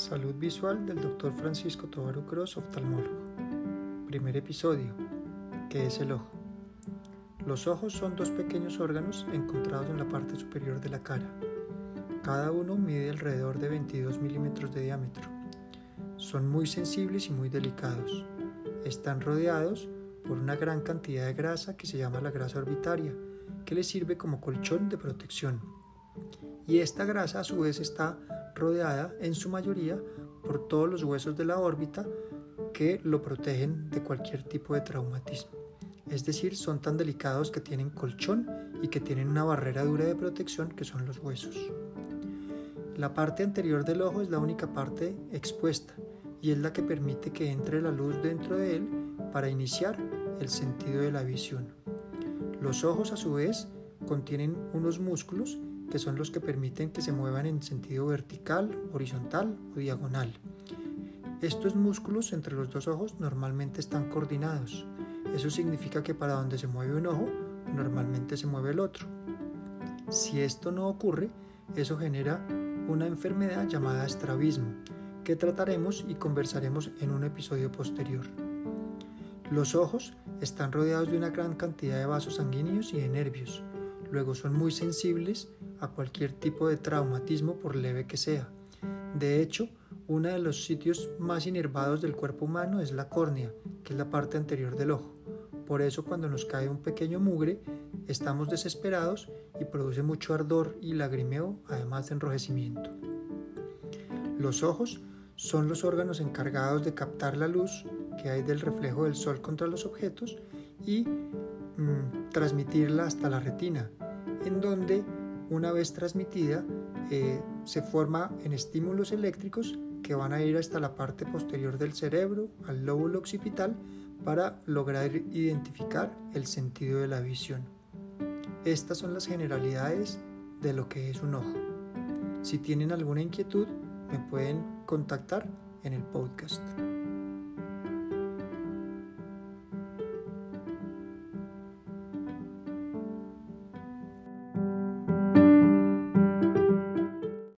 Salud visual del Dr. Francisco Tobaru Cross, oftalmólogo. Primer episodio. ¿Qué es el ojo? Los ojos son dos pequeños órganos encontrados en la parte superior de la cara. Cada uno mide alrededor de 22 milímetros de diámetro. Son muy sensibles y muy delicados. Están rodeados por una gran cantidad de grasa que se llama la grasa orbitaria, que les sirve como colchón de protección. Y esta grasa a su vez está rodeada en su mayoría por todos los huesos de la órbita que lo protegen de cualquier tipo de traumatismo. Es decir, son tan delicados que tienen colchón y que tienen una barrera dura de protección que son los huesos. La parte anterior del ojo es la única parte expuesta y es la que permite que entre la luz dentro de él para iniciar el sentido de la visión. Los ojos a su vez contienen unos músculos que son los que permiten que se muevan en sentido vertical, horizontal o diagonal. Estos músculos entre los dos ojos normalmente están coordinados. Eso significa que para donde se mueve un ojo, normalmente se mueve el otro. Si esto no ocurre, eso genera una enfermedad llamada estrabismo, que trataremos y conversaremos en un episodio posterior. Los ojos están rodeados de una gran cantidad de vasos sanguíneos y de nervios. Luego son muy sensibles a cualquier tipo de traumatismo por leve que sea. De hecho, uno de los sitios más inervados del cuerpo humano es la córnea, que es la parte anterior del ojo. Por eso cuando nos cae un pequeño mugre, estamos desesperados y produce mucho ardor y lagrimeo, además de enrojecimiento. Los ojos son los órganos encargados de captar la luz que hay del reflejo del sol contra los objetos y mm, transmitirla hasta la retina, en donde una vez transmitida, eh, se forma en estímulos eléctricos que van a ir hasta la parte posterior del cerebro, al lóbulo occipital, para lograr identificar el sentido de la visión. Estas son las generalidades de lo que es un ojo. Si tienen alguna inquietud, me pueden contactar en el podcast.